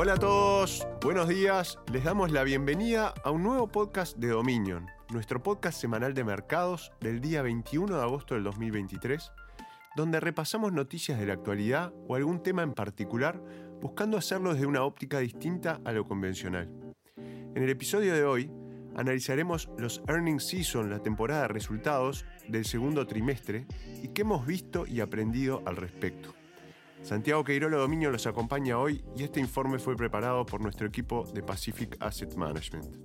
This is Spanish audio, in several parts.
Hola a todos, buenos días. Les damos la bienvenida a un nuevo podcast de Dominion, nuestro podcast semanal de mercados del día 21 de agosto del 2023, donde repasamos noticias de la actualidad o algún tema en particular, buscando hacerlo desde una óptica distinta a lo convencional. En el episodio de hoy, analizaremos los earnings season, la temporada de resultados del segundo trimestre y qué hemos visto y aprendido al respecto. Santiago Queirolo Dominio los acompaña hoy y este informe fue preparado por nuestro equipo de Pacific Asset Management.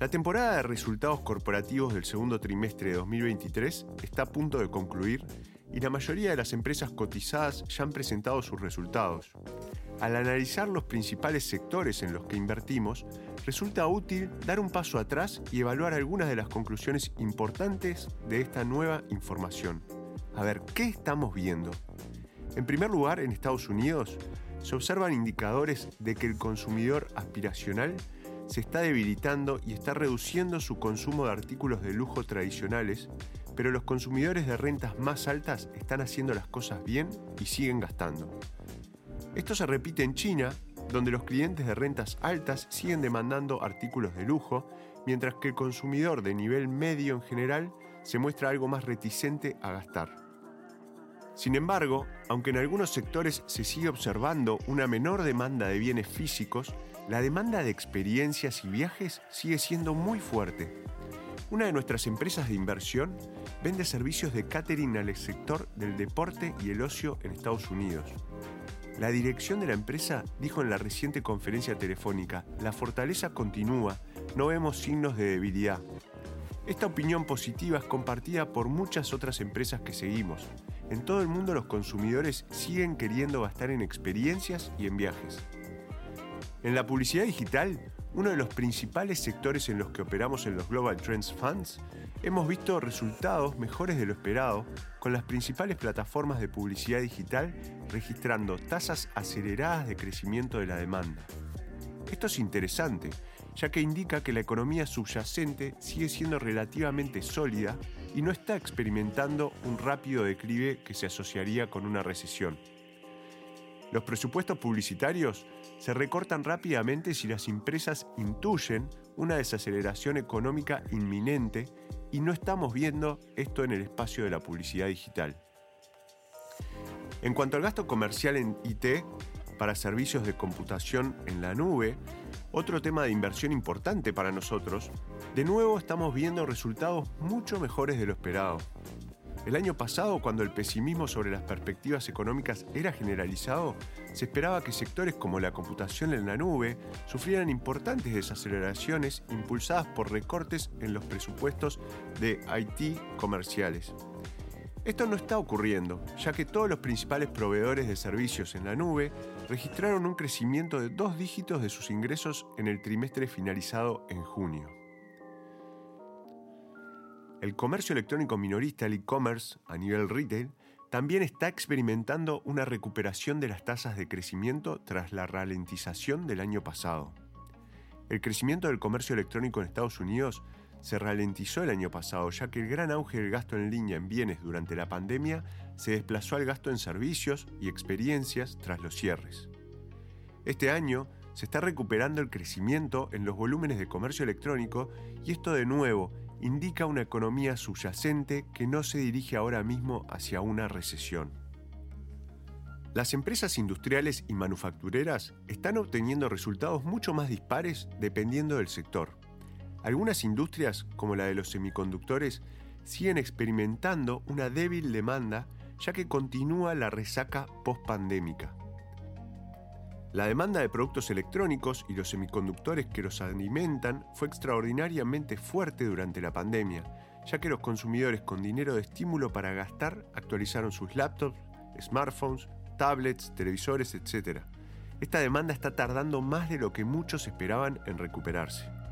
La temporada de resultados corporativos del segundo trimestre de 2023 está a punto de concluir y la mayoría de las empresas cotizadas ya han presentado sus resultados. Al analizar los principales sectores en los que invertimos, resulta útil dar un paso atrás y evaluar algunas de las conclusiones importantes de esta nueva información. A ver, ¿qué estamos viendo? En primer lugar, en Estados Unidos, se observan indicadores de que el consumidor aspiracional se está debilitando y está reduciendo su consumo de artículos de lujo tradicionales, pero los consumidores de rentas más altas están haciendo las cosas bien y siguen gastando. Esto se repite en China, donde los clientes de rentas altas siguen demandando artículos de lujo, mientras que el consumidor de nivel medio en general se muestra algo más reticente a gastar. Sin embargo, aunque en algunos sectores se sigue observando una menor demanda de bienes físicos, la demanda de experiencias y viajes sigue siendo muy fuerte. Una de nuestras empresas de inversión vende servicios de catering al sector del deporte y el ocio en Estados Unidos. La dirección de la empresa dijo en la reciente conferencia telefónica, la fortaleza continúa, no vemos signos de debilidad. Esta opinión positiva es compartida por muchas otras empresas que seguimos. En todo el mundo los consumidores siguen queriendo gastar en experiencias y en viajes. En la publicidad digital, uno de los principales sectores en los que operamos en los Global Trends Funds, hemos visto resultados mejores de lo esperado, con las principales plataformas de publicidad digital registrando tasas aceleradas de crecimiento de la demanda. Esto es interesante, ya que indica que la economía subyacente sigue siendo relativamente sólida y no está experimentando un rápido declive que se asociaría con una recesión. Los presupuestos publicitarios se recortan rápidamente si las empresas intuyen una desaceleración económica inminente y no estamos viendo esto en el espacio de la publicidad digital. En cuanto al gasto comercial en IT, para servicios de computación en la nube, otro tema de inversión importante para nosotros, de nuevo estamos viendo resultados mucho mejores de lo esperado. El año pasado, cuando el pesimismo sobre las perspectivas económicas era generalizado, se esperaba que sectores como la computación en la nube sufrieran importantes desaceleraciones impulsadas por recortes en los presupuestos de IT comerciales. Esto no está ocurriendo, ya que todos los principales proveedores de servicios en la nube registraron un crecimiento de dos dígitos de sus ingresos en el trimestre finalizado en junio. El comercio electrónico minorista, el e-commerce a nivel retail, también está experimentando una recuperación de las tasas de crecimiento tras la ralentización del año pasado. El crecimiento del comercio electrónico en Estados Unidos se ralentizó el año pasado, ya que el gran auge del gasto en línea en bienes durante la pandemia se desplazó al gasto en servicios y experiencias tras los cierres. Este año se está recuperando el crecimiento en los volúmenes de comercio electrónico y esto de nuevo indica una economía subyacente que no se dirige ahora mismo hacia una recesión. Las empresas industriales y manufactureras están obteniendo resultados mucho más dispares dependiendo del sector. Algunas industrias, como la de los semiconductores, siguen experimentando una débil demanda ya que continúa la resaca post-pandémica. La demanda de productos electrónicos y los semiconductores que los alimentan fue extraordinariamente fuerte durante la pandemia, ya que los consumidores con dinero de estímulo para gastar actualizaron sus laptops, smartphones, tablets, televisores, etc. Esta demanda está tardando más de lo que muchos esperaban en recuperarse.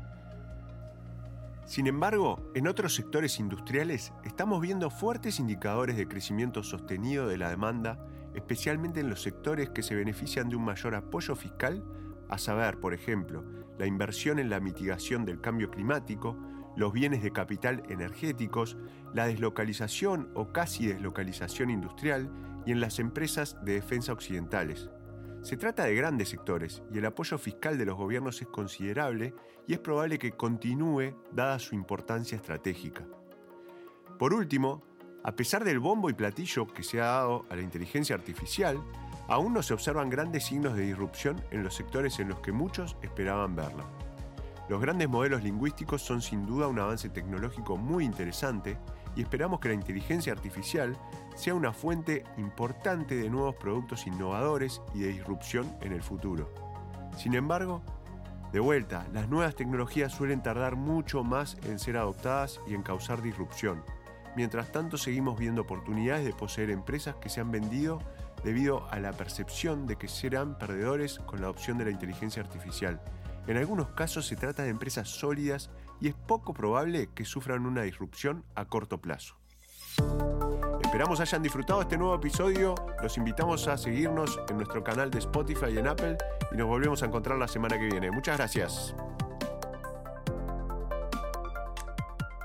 Sin embargo, en otros sectores industriales estamos viendo fuertes indicadores de crecimiento sostenido de la demanda, especialmente en los sectores que se benefician de un mayor apoyo fiscal, a saber, por ejemplo, la inversión en la mitigación del cambio climático, los bienes de capital energéticos, la deslocalización o casi deslocalización industrial y en las empresas de defensa occidentales. Se trata de grandes sectores y el apoyo fiscal de los gobiernos es considerable y es probable que continúe dada su importancia estratégica. Por último, a pesar del bombo y platillo que se ha dado a la inteligencia artificial, aún no se observan grandes signos de disrupción en los sectores en los que muchos esperaban verla. Los grandes modelos lingüísticos son sin duda un avance tecnológico muy interesante y esperamos que la inteligencia artificial sea una fuente importante de nuevos productos innovadores y de disrupción en el futuro. Sin embargo, de vuelta, las nuevas tecnologías suelen tardar mucho más en ser adoptadas y en causar disrupción. Mientras tanto, seguimos viendo oportunidades de poseer empresas que se han vendido debido a la percepción de que serán perdedores con la adopción de la inteligencia artificial en algunos casos se trata de empresas sólidas y es poco probable que sufran una disrupción a corto plazo. Esperamos hayan disfrutado este nuevo episodio, los invitamos a seguirnos en nuestro canal de Spotify y en Apple y nos volvemos a encontrar la semana que viene. Muchas gracias.